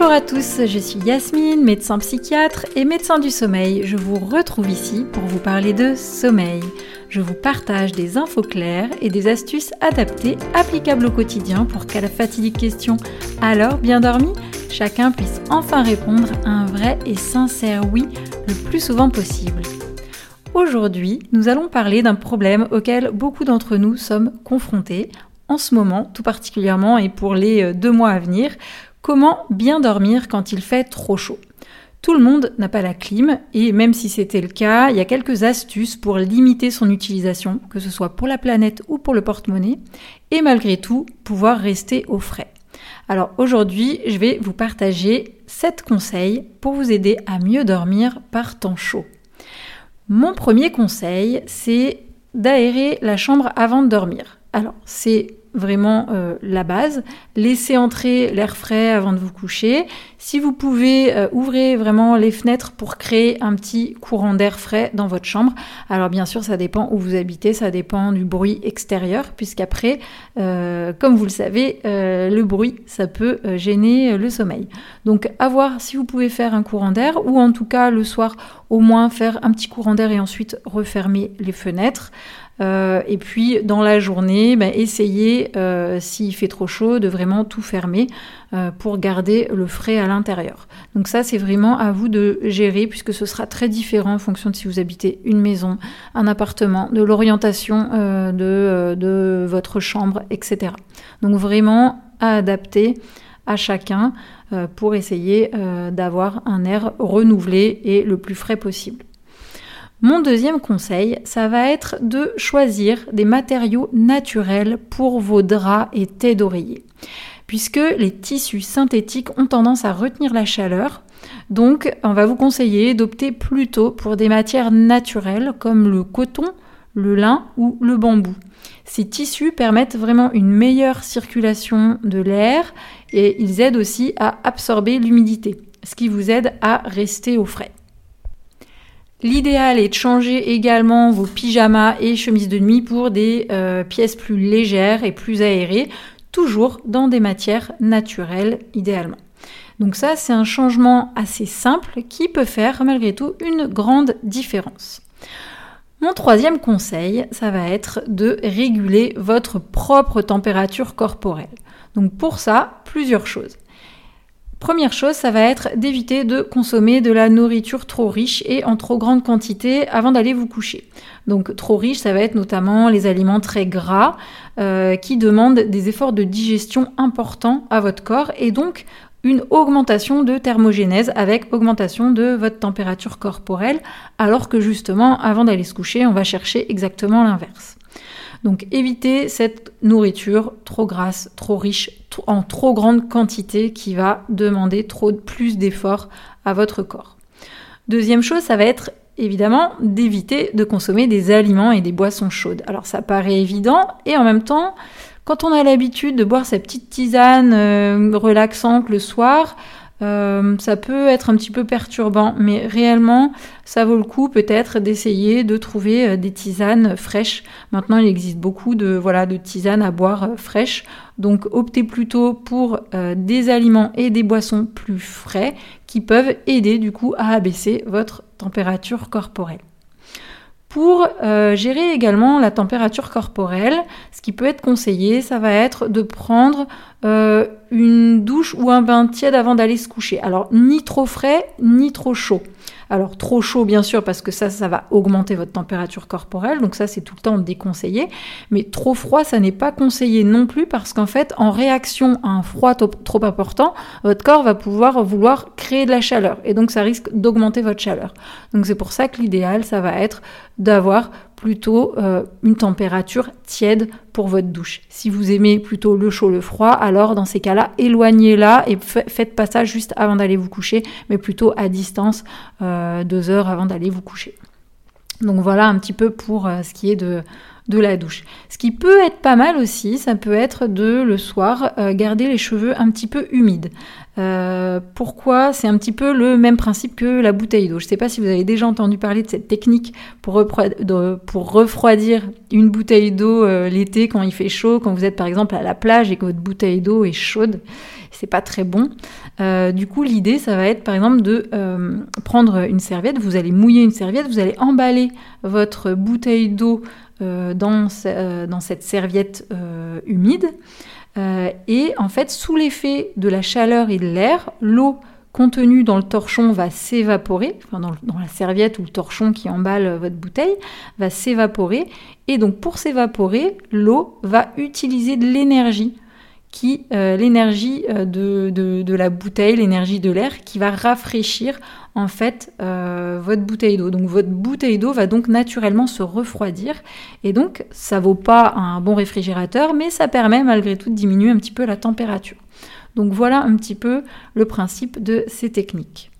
Bonjour à tous, je suis Yasmine, médecin psychiatre et médecin du sommeil. Je vous retrouve ici pour vous parler de sommeil. Je vous partage des infos claires et des astuces adaptées, applicables au quotidien pour qu'à la fatidique question alors bien dormi, chacun puisse enfin répondre à un vrai et sincère oui le plus souvent possible. Aujourd'hui, nous allons parler d'un problème auquel beaucoup d'entre nous sommes confrontés en ce moment, tout particulièrement et pour les euh, deux mois à venir, comment bien dormir quand il fait trop chaud? Tout le monde n'a pas la clim et même si c'était le cas, il y a quelques astuces pour limiter son utilisation, que ce soit pour la planète ou pour le porte-monnaie, et malgré tout pouvoir rester au frais. Alors aujourd'hui, je vais vous partager 7 conseils pour vous aider à mieux dormir par temps chaud. Mon premier conseil, c'est d'aérer la chambre avant de dormir. Alors, c'est vraiment euh, la base. Laissez entrer l'air frais avant de vous coucher. Si vous pouvez, euh, ouvrez vraiment les fenêtres pour créer un petit courant d'air frais dans votre chambre. Alors bien sûr, ça dépend où vous habitez, ça dépend du bruit extérieur, puisqu'après, euh, comme vous le savez, le bruit, ça peut gêner le sommeil. Donc à voir si vous pouvez faire un courant d'air, ou en tout cas le soir, au moins faire un petit courant d'air et ensuite refermer les fenêtres. Euh, et puis dans la journée, bah, essayez, euh, s'il fait trop chaud, de vraiment tout fermer euh, pour garder le frais à l'intérieur. Donc ça, c'est vraiment à vous de gérer puisque ce sera très différent en fonction de si vous habitez une maison, un appartement, de l'orientation de, de, votre chambre, etc. Donc vraiment à adapter à chacun pour essayer d'avoir un air renouvelé et le plus frais possible. Mon deuxième conseil, ça va être de choisir des matériaux naturels pour vos draps et têtes d'oreiller. Puisque les tissus synthétiques ont tendance à retenir la chaleur, donc on va vous conseiller d'opter plutôt pour des matières naturelles comme le coton, le lin ou le bambou. Ces tissus permettent vraiment une meilleure circulation de l'air et ils aident aussi à absorber l'humidité, ce qui vous aide à rester au frais. L'idéal est de changer également vos pyjamas et chemises de nuit pour des euh, pièces plus légères et plus aérées, toujours dans des matières naturelles idéalement. Donc ça, c'est un changement assez simple qui peut faire malgré tout une grande différence. Mon troisième conseil, ça va être de réguler votre propre température corporelle. Donc pour ça, plusieurs choses. Première chose, ça va être d'éviter de consommer de la nourriture trop riche et en trop grande quantité avant d'aller vous coucher. Donc trop riche, ça va être notamment les aliments très gras euh, qui demandent des efforts de digestion importants à votre corps et donc une augmentation de thermogénèse avec augmentation de votre température corporelle, alors que justement, avant d'aller se coucher, on va chercher exactement l'inverse. Donc évitez cette nourriture trop grasse, trop riche, en trop grande quantité qui va demander trop plus d'efforts à votre corps. Deuxième chose, ça va être évidemment d'éviter de consommer des aliments et des boissons chaudes. Alors ça paraît évident et en même temps, quand on a l'habitude de boire sa petite tisane euh, relaxante le soir, euh, ça peut être un petit peu perturbant, mais réellement, ça vaut le coup peut-être d'essayer de trouver euh, des tisanes fraîches. Maintenant, il existe beaucoup de voilà de tisanes à boire euh, fraîches, donc optez plutôt pour des aliments et des boissons plus frais qui peuvent aider du coup à abaisser votre température corporelle. Pour gérer également la température corporelle, ce qui peut être conseillé, ça va être de prendre une douche ou un bain tiède avant d'aller se coucher. Alors ni trop frais ni trop chaud. Alors trop chaud bien sûr parce que ça ça va augmenter votre température corporelle donc ça c'est tout le temps déconseillé mais trop froid ça n'est pas conseillé non plus parce qu'en fait en réaction à un froid trop important votre corps va pouvoir vouloir créer de la chaleur et donc ça risque d'augmenter votre chaleur. Donc c'est pour ça que l'idéal ça va être d'avoir plutôt euh, une température tiède pour votre douche. Si vous aimez plutôt le chaud, le froid, alors dans ces cas-là, éloignez-la et faites pas ça juste avant d'aller vous coucher, mais plutôt à distance, euh, deux heures avant d'aller vous coucher. Donc voilà un petit peu pour euh, ce qui est de, de la douche. Ce qui peut être pas mal aussi, ça peut être de le soir garder les cheveux un petit peu humides. Euh, pourquoi? C'est un petit peu le même principe que la bouteille d'eau. Je ne sais pas si vous avez déjà entendu parler de cette technique pour, refroidir une bouteille d'eau euh, l'été quand il fait chaud, quand vous êtes par exemple à la plage et que votre bouteille d'eau est chaude. C'est pas très bon. Euh, du coup, l'idée, ça va être par exemple de euh, prendre une serviette, vous allez mouiller une serviette, vous allez emballer votre bouteille d'eau dans, dans, cette serviette humide. et en fait, sous l'effet de la chaleur et de l'air, l'eau contenu dans le torchon va s'évaporer, dans, la serviette ou le torchon qui emballe votre bouteille va s'évaporer. Et donc pour s'évaporer, l'eau va utiliser de l'énergie qui euh, l'énergie euh, de, la bouteille, l'énergie de l'air, qui va rafraîchir en fait euh, votre bouteille d'eau. Donc votre bouteille d'eau va donc naturellement se refroidir et donc ça vaut pas un bon réfrigérateur, mais ça permet malgré tout de diminuer un petit peu la température. Donc voilà un petit peu le principe de ces techniques.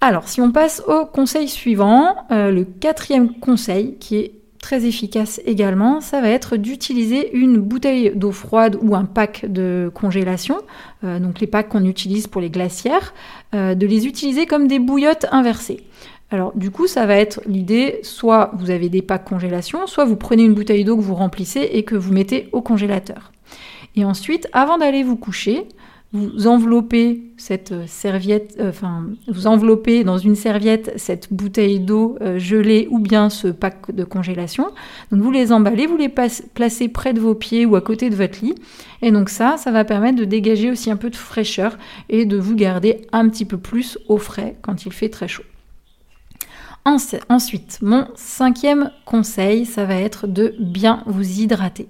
Alors si on passe au conseil suivant, le quatrième conseil qui est très efficace également, ça va être d'utiliser une bouteille d'eau froide ou un pack de congélation, euh, donc les packs qu'on utilise pour les glacières, euh, de les utiliser comme des bouillottes inversées. Alors du coup, ça va être l'idée, soit vous avez des packs congélation, soit vous prenez une bouteille d'eau que vous remplissez et que vous mettez au congélateur. Et ensuite, avant d'aller vous coucher, vous enveloppez cette serviette, euh, enfin, vous enveloppez dans une serviette cette bouteille d'eau euh, gelée ou bien ce pack de congélation. Donc vous les emballez, vous les placez près de vos pieds ou à côté de votre lit. Et donc ça, ça va permettre de dégager aussi un peu de fraîcheur et de vous garder un petit peu plus au frais quand il fait très chaud. Ensuite, mon cinquième conseil, ça va être de bien vous hydrater.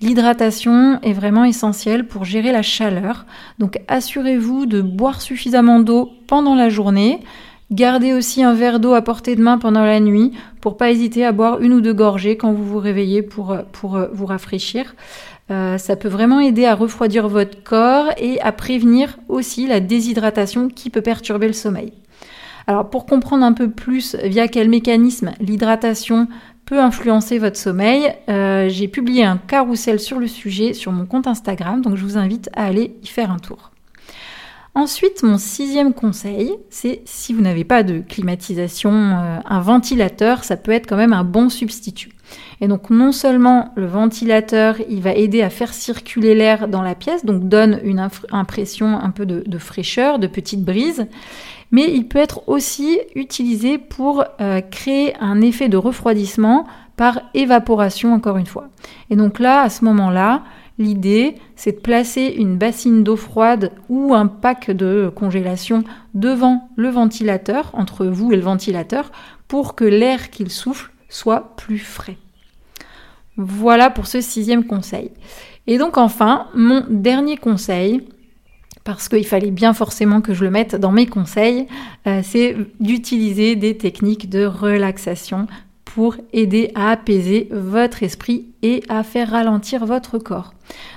L'hydratation est vraiment essentielle pour gérer la chaleur, donc assurez-vous de boire suffisamment d'eau pendant la journée. Gardez aussi un verre d'eau à portée de main pendant la nuit pour pas hésiter à boire une ou deux gorgées quand vous vous réveillez pour, euh, vous rafraîchir. Euh, ça peut vraiment aider à refroidir votre corps et à prévenir aussi la déshydratation qui peut perturber le sommeil. Alors pour comprendre un peu plus via quel mécanisme l'hydratation peut influencer votre sommeil, euh, j'ai publié un carrousel sur le sujet sur mon compte Instagram, donc je vous invite à aller y faire un tour. Ensuite, mon sixième conseil, c'est si vous n'avez pas de climatisation, euh, un ventilateur, ça peut être quand même un bon substitut. Et donc non seulement le ventilateur, il va aider à faire circuler l'air dans la pièce, donc donne une impression un peu de, fraîcheur, de petite brise, mais il peut être aussi utilisé pour euh, créer un effet de refroidissement par évaporation encore une fois. Et donc là, à ce moment-là, l'idée, c'est de placer une bassine d'eau froide ou un pack de congélation devant le ventilateur, entre vous et le ventilateur, pour que l'air qu'il souffle soit plus frais. Voilà pour ce sixième conseil. Et donc enfin, mon dernier conseil, parce qu'il fallait bien forcément que je le mette dans mes conseils, euh, c'est d'utiliser des techniques de relaxation pour aider à apaiser votre esprit et à faire ralentir votre corps.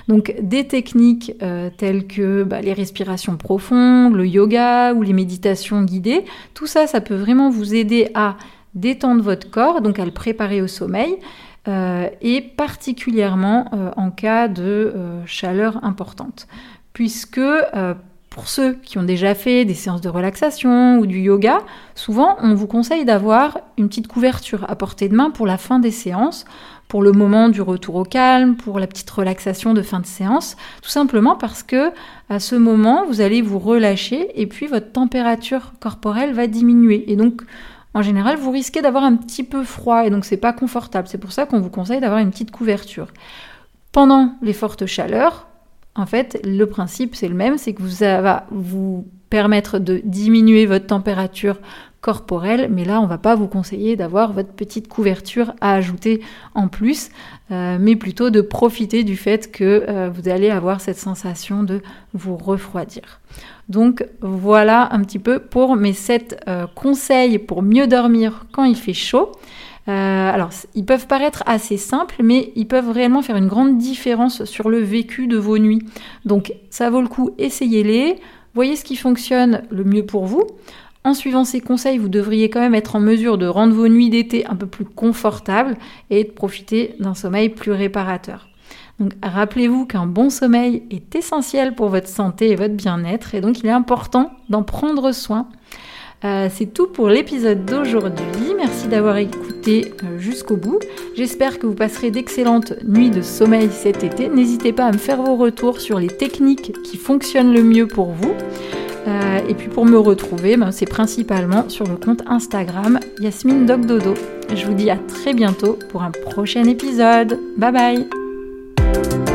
Donc des techniques euh, telles que bah, les respirations profondes, le yoga ou les méditations guidées, tout ça, ça peut vraiment vous aider à détendre votre corps, donc à le préparer au sommeil, et particulièrement euh, en cas de euh, chaleur importante. Puisque pour ceux qui ont déjà fait des séances de relaxation ou du yoga, souvent on vous conseille d'avoir une petite couverture à portée de main pour la fin des séances, pour le moment du retour au calme, pour la petite relaxation de fin de séance, tout simplement parce que à ce moment vous allez vous relâcher et puis votre température corporelle va diminuer et donc en général, vous risquez d'avoir un petit peu froid et donc c'est pas confortable. C'est pour ça qu'on vous conseille d'avoir une petite couverture. Pendant les fortes chaleurs, en fait, le principe c'est le même, c'est que ça va vous permettre de diminuer votre température corporelle, mais là on va pas vous conseiller d'avoir votre petite couverture à ajouter en plus, euh, mais plutôt de profiter du fait que euh, vous allez avoir cette sensation de vous refroidir. Donc voilà un petit peu pour mes 7 euh, conseils pour mieux dormir quand il fait chaud. Euh, alors, ils peuvent paraître assez simples, mais ils peuvent réellement faire une grande différence sur le vécu de vos nuits. Donc, ça vaut le coup, essayez-les, voyez ce qui fonctionne le mieux pour vous. En suivant ces conseils, vous devriez quand même être en mesure de rendre vos nuits d'été un peu plus confortables et de profiter d'un sommeil plus réparateur. Donc rappelez-vous qu'un bon sommeil est essentiel pour votre santé et votre bien-être et donc il est important d'en prendre soin. Euh, c'est tout pour l'épisode d'aujourd'hui. Merci d'avoir écouté euh, jusqu'au bout. J'espère que vous passerez d'excellentes nuits de sommeil cet été. N'hésitez pas à me faire vos retours sur les techniques qui fonctionnent le mieux pour vous. Euh, et puis pour me retrouver, ben, c'est principalement sur le compte Instagram Yasmine Dog Dodo. Je vous dis à très bientôt pour un prochain épisode. Bye bye